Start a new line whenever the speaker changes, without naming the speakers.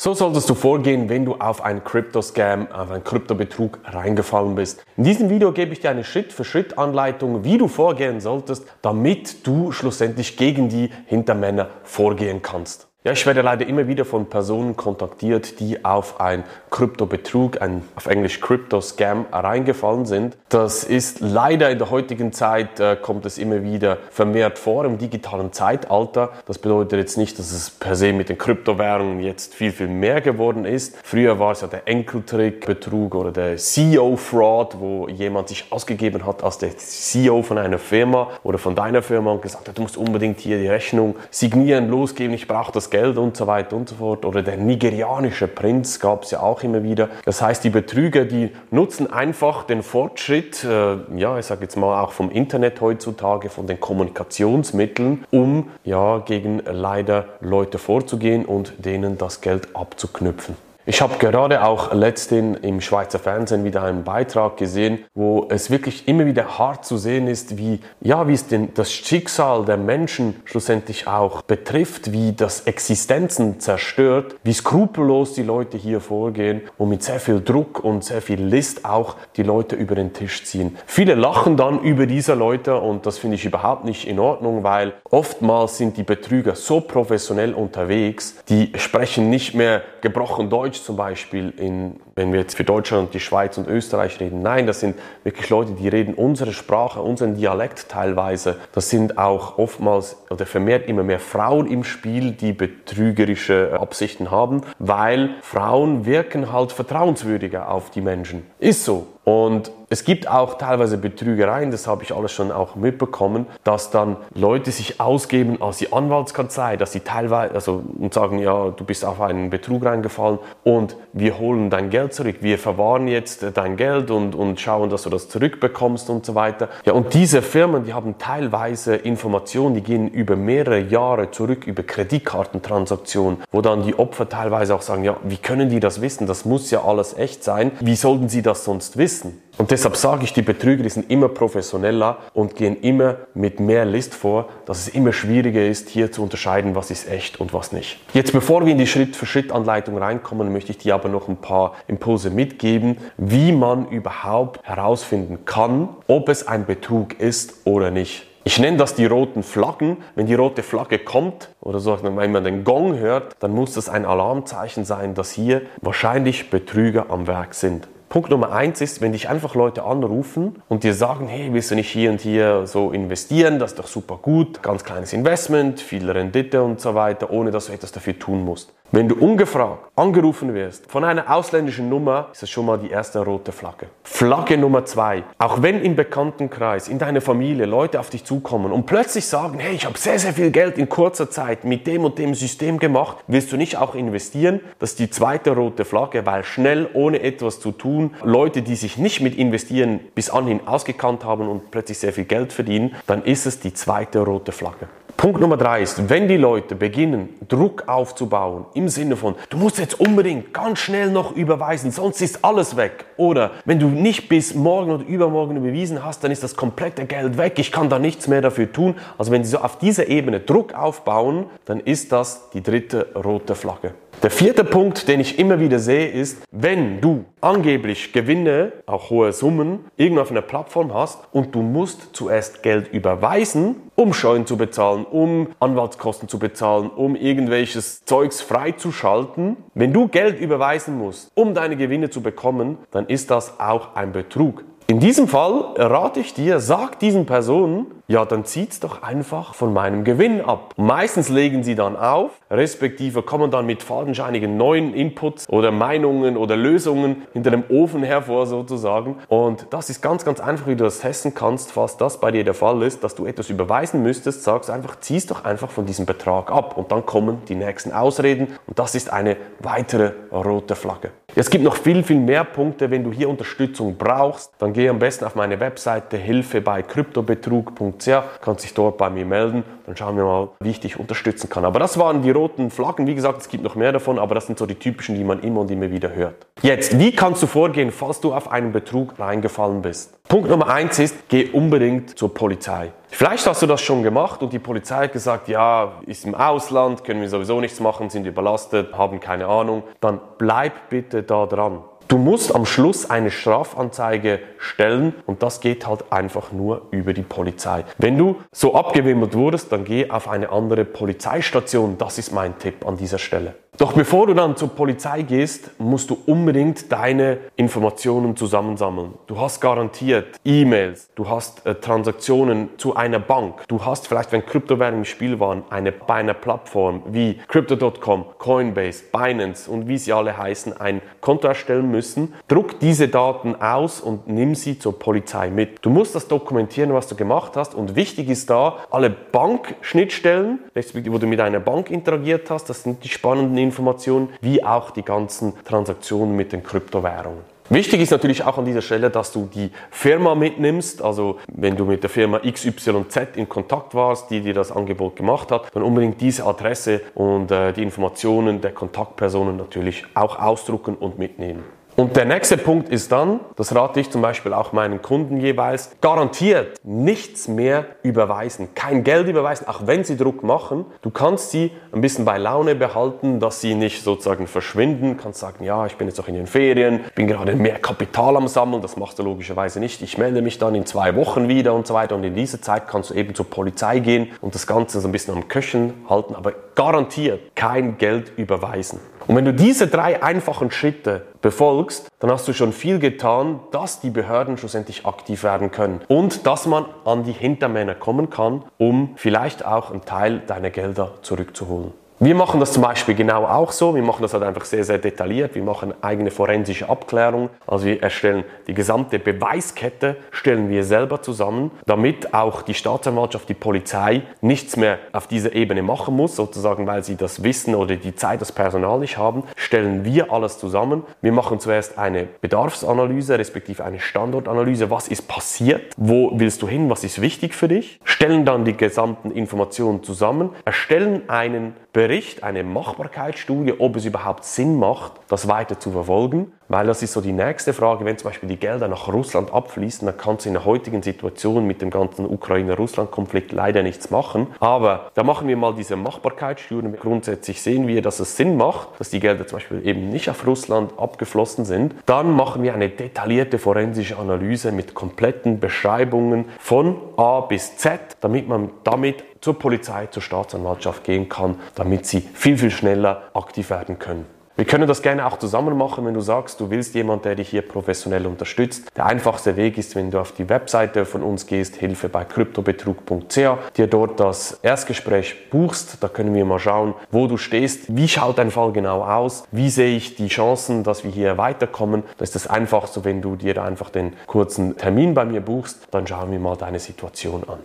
So solltest du vorgehen, wenn du auf einen Crypto-Scam, auf einen Kryptobetrug reingefallen bist. In diesem Video gebe ich dir eine Schritt-für-Schritt-Anleitung, wie du vorgehen solltest, damit du schlussendlich gegen die Hintermänner vorgehen kannst. Ja, ich werde leider immer wieder von Personen kontaktiert, die auf ein Kryptobetrug, ein auf Englisch Crypto-Scam reingefallen sind. Das ist leider in der heutigen Zeit, äh, kommt es immer wieder vermehrt vor im digitalen Zeitalter. Das bedeutet jetzt nicht, dass es per se mit den Kryptowährungen jetzt viel, viel mehr geworden ist. Früher war es ja der Enkeltrick-Betrug oder der CEO-Fraud, wo jemand sich ausgegeben hat als der CEO von einer Firma oder von deiner Firma und gesagt hat, du musst unbedingt hier die Rechnung signieren, losgeben, ich brauche das Geld und so weiter und so fort. Oder der nigerianische Prinz gab es ja auch immer wieder. Das heißt, die Betrüger, die nutzen einfach den Fortschritt, äh, ja, ich sage jetzt mal auch vom Internet heutzutage, von den Kommunikationsmitteln, um ja gegen leider Leute vorzugehen und denen das Geld abzuknüpfen. Ich habe gerade auch letztens im Schweizer Fernsehen wieder einen Beitrag gesehen, wo es wirklich immer wieder hart zu sehen ist, wie, ja, wie es den, das Schicksal der Menschen schlussendlich auch betrifft, wie das Existenzen zerstört, wie skrupellos die Leute hier vorgehen und mit sehr viel Druck und sehr viel List auch die Leute über den Tisch ziehen. Viele lachen dann über diese Leute und das finde ich überhaupt nicht in Ordnung, weil oftmals sind die Betrüger so professionell unterwegs, die sprechen nicht mehr gebrochen Deutsch, zum Beispiel, in, wenn wir jetzt für Deutschland, die Schweiz und Österreich reden. Nein, das sind wirklich Leute, die reden unsere Sprache, unseren Dialekt teilweise. Das sind auch oftmals oder vermehrt immer mehr Frauen im Spiel, die betrügerische Absichten haben, weil Frauen wirken halt vertrauenswürdiger auf die Menschen. Ist so. Und es gibt auch teilweise Betrügereien, das habe ich alles schon auch mitbekommen, dass dann Leute sich ausgeben als die Anwaltskanzlei, dass sie teilweise also und sagen, ja, du bist auf einen Betrug reingefallen und wir holen dein Geld zurück, wir verwahren jetzt dein Geld und, und schauen, dass du das zurückbekommst und so weiter. Ja, und diese Firmen, die haben teilweise Informationen, die gehen über mehrere Jahre zurück, über Kreditkartentransaktionen, wo dann die Opfer teilweise auch sagen, ja, wie können die das wissen? Das muss ja alles echt sein. Wie sollten sie das sonst wissen? Und deshalb sage ich, die Betrüger sind immer professioneller und gehen immer mit mehr List vor, dass es immer schwieriger ist, hier zu unterscheiden, was ist echt und was nicht. Jetzt, bevor wir in die Schritt-für-Schritt-Anleitung reinkommen, möchte ich dir aber noch ein paar Impulse mitgeben, wie man überhaupt herausfinden kann, ob es ein Betrug ist oder nicht. Ich nenne das die roten Flaggen. Wenn die rote Flagge kommt oder so, wenn man den Gong hört, dann muss das ein Alarmzeichen sein, dass hier wahrscheinlich Betrüger am Werk sind. Punkt Nummer eins ist, wenn dich einfach Leute anrufen und dir sagen, hey, willst du nicht hier und hier so investieren, das ist doch super gut, ganz kleines Investment, viel Rendite und so weiter, ohne dass du etwas dafür tun musst. Wenn du ungefragt angerufen wirst von einer ausländischen Nummer, ist das schon mal die erste rote Flagge. Flagge Nummer zwei. Auch wenn im Bekanntenkreis, in deiner Familie Leute auf dich zukommen und plötzlich sagen, hey, ich habe sehr, sehr viel Geld in kurzer Zeit mit dem und dem System gemacht, willst du nicht auch investieren? Das ist die zweite rote Flagge, weil schnell, ohne etwas zu tun, Leute, die sich nicht mit Investieren bis anhin ausgekannt haben und plötzlich sehr viel Geld verdienen, dann ist es die zweite rote Flagge. Punkt Nummer drei ist, wenn die Leute beginnen, Druck aufzubauen, im Sinne von, du musst jetzt unbedingt ganz schnell noch überweisen, sonst ist alles weg. Oder wenn du nicht bis morgen oder übermorgen überwiesen hast, dann ist das komplette Geld weg, ich kann da nichts mehr dafür tun. Also wenn sie so auf dieser Ebene Druck aufbauen, dann ist das die dritte rote Flagge. Der vierte Punkt, den ich immer wieder sehe, ist, wenn du angeblich Gewinne, auch hohe Summen, irgendwo auf einer Plattform hast und du musst zuerst Geld überweisen, um Scheuen zu bezahlen, um Anwaltskosten zu bezahlen, um irgendwelches Zeugs freizuschalten. Wenn du Geld überweisen musst, um deine Gewinne zu bekommen, dann ist das auch ein Betrug. In diesem Fall rate ich dir, sag diesen Personen, ja, dann zieht's doch einfach von meinem Gewinn ab. Meistens legen sie dann auf, respektive kommen dann mit fadenscheinigen neuen Inputs oder Meinungen oder Lösungen hinter dem Ofen hervor sozusagen. Und das ist ganz, ganz einfach, wie du das testen kannst, falls das bei dir der Fall ist, dass du etwas überweisen müsstest, sagst einfach, zieh's doch einfach von diesem Betrag ab. Und dann kommen die nächsten Ausreden und das ist eine weitere rote Flagge. Es gibt noch viel, viel mehr Punkte. Wenn du hier Unterstützung brauchst, dann geh am besten auf meine Webseite hilfe bei kryptobetrug.com kryptobetrugshelfer.ch, kannst dich dort bei mir melden, dann schauen wir mal, wie ich dich unterstützen kann. Aber das waren die roten Flaggen, wie gesagt, es gibt noch mehr davon, aber das sind so die typischen, die man immer und immer wieder hört. Jetzt, wie kannst du vorgehen, falls du auf einen Betrug reingefallen bist? Punkt Nummer eins ist, geh unbedingt zur Polizei. Vielleicht hast du das schon gemacht und die Polizei hat gesagt, ja, ist im Ausland, können wir sowieso nichts machen, sind überlastet, haben keine Ahnung. Dann bleib bitte da dran. Du musst am Schluss eine Strafanzeige stellen und das geht halt einfach nur über die Polizei. Wenn du so abgewimmelt wurdest, dann geh auf eine andere Polizeistation. Das ist mein Tipp an dieser Stelle. Doch bevor du dann zur Polizei gehst, musst du unbedingt deine Informationen zusammensammeln. Du hast garantiert E-Mails, du hast äh, Transaktionen zu einer Bank, du hast vielleicht, wenn Kryptowährungen im Spiel waren, eine, bei einer Plattform wie Crypto.com, Coinbase, Binance und wie sie alle heißen, ein Konto erstellen müssen. Druck diese Daten aus und nimm sie zur Polizei mit. Du musst das dokumentieren, was du gemacht hast und wichtig ist da, alle Bankschnittstellen, wo du mit einer Bank interagiert hast, das sind die spannenden Informationen, wie auch die ganzen Transaktionen mit den Kryptowährungen. Wichtig ist natürlich auch an dieser Stelle, dass du die Firma mitnimmst. Also wenn du mit der Firma XYZ in Kontakt warst, die dir das Angebot gemacht hat, dann unbedingt diese Adresse und äh, die Informationen der Kontaktpersonen natürlich auch ausdrucken und mitnehmen. Und der nächste Punkt ist dann, das rate ich zum Beispiel auch meinen Kunden jeweils, garantiert nichts mehr überweisen, kein Geld überweisen, auch wenn sie Druck machen. Du kannst sie ein bisschen bei Laune behalten, dass sie nicht sozusagen verschwinden. Du kannst sagen, ja, ich bin jetzt auch in den Ferien, bin gerade mehr Kapital am Sammeln, das machst du logischerweise nicht. Ich melde mich dann in zwei Wochen wieder und so weiter. Und in dieser Zeit kannst du eben zur Polizei gehen und das Ganze so ein bisschen am Köchen halten, aber garantiert kein Geld überweisen. Und wenn du diese drei einfachen Schritte befolgst, dann hast du schon viel getan, dass die Behörden schlussendlich aktiv werden können und dass man an die Hintermänner kommen kann, um vielleicht auch einen Teil deiner Gelder zurückzuholen. Wir machen das zum Beispiel genau auch so. Wir machen das halt einfach sehr, sehr detailliert. Wir machen eigene forensische Abklärung. Also wir erstellen die gesamte Beweiskette, stellen wir selber zusammen, damit auch die Staatsanwaltschaft, die Polizei nichts mehr auf dieser Ebene machen muss, sozusagen, weil sie das Wissen oder die Zeit, das Personal nicht haben, stellen wir alles zusammen. Wir machen zuerst eine Bedarfsanalyse, respektive eine Standortanalyse. Was ist passiert? Wo willst du hin? Was ist wichtig für dich? Stellen dann die gesamten Informationen zusammen, erstellen einen Bericht, eine Machbarkeitsstudie, ob es überhaupt Sinn macht, das weiter zu verfolgen. Weil das ist so die nächste Frage, wenn zum Beispiel die Gelder nach Russland abfließen, dann kannst du in der heutigen Situation mit dem ganzen Ukraine-Russland-Konflikt leider nichts machen. Aber da machen wir mal diese Machbarkeitsstudie. Grundsätzlich sehen wir, dass es Sinn macht, dass die Gelder zum Beispiel eben nicht auf Russland abgeflossen sind. Dann machen wir eine detaillierte forensische Analyse mit kompletten Beschreibungen von A bis Z, damit man damit zur Polizei, zur Staatsanwaltschaft gehen kann, damit sie viel, viel schneller aktiv werden können. Wir können das gerne auch zusammen machen, wenn du sagst, du willst jemanden, der dich hier professionell unterstützt. Der einfachste Weg ist, wenn du auf die Webseite von uns gehst, hilfe bei kryptobetrug.ch, dir dort das Erstgespräch buchst. Da können wir mal schauen, wo du stehst. Wie schaut dein Fall genau aus? Wie sehe ich die Chancen, dass wir hier weiterkommen? Da ist es einfach so, wenn du dir einfach den kurzen Termin bei mir buchst, dann schauen wir mal deine Situation an.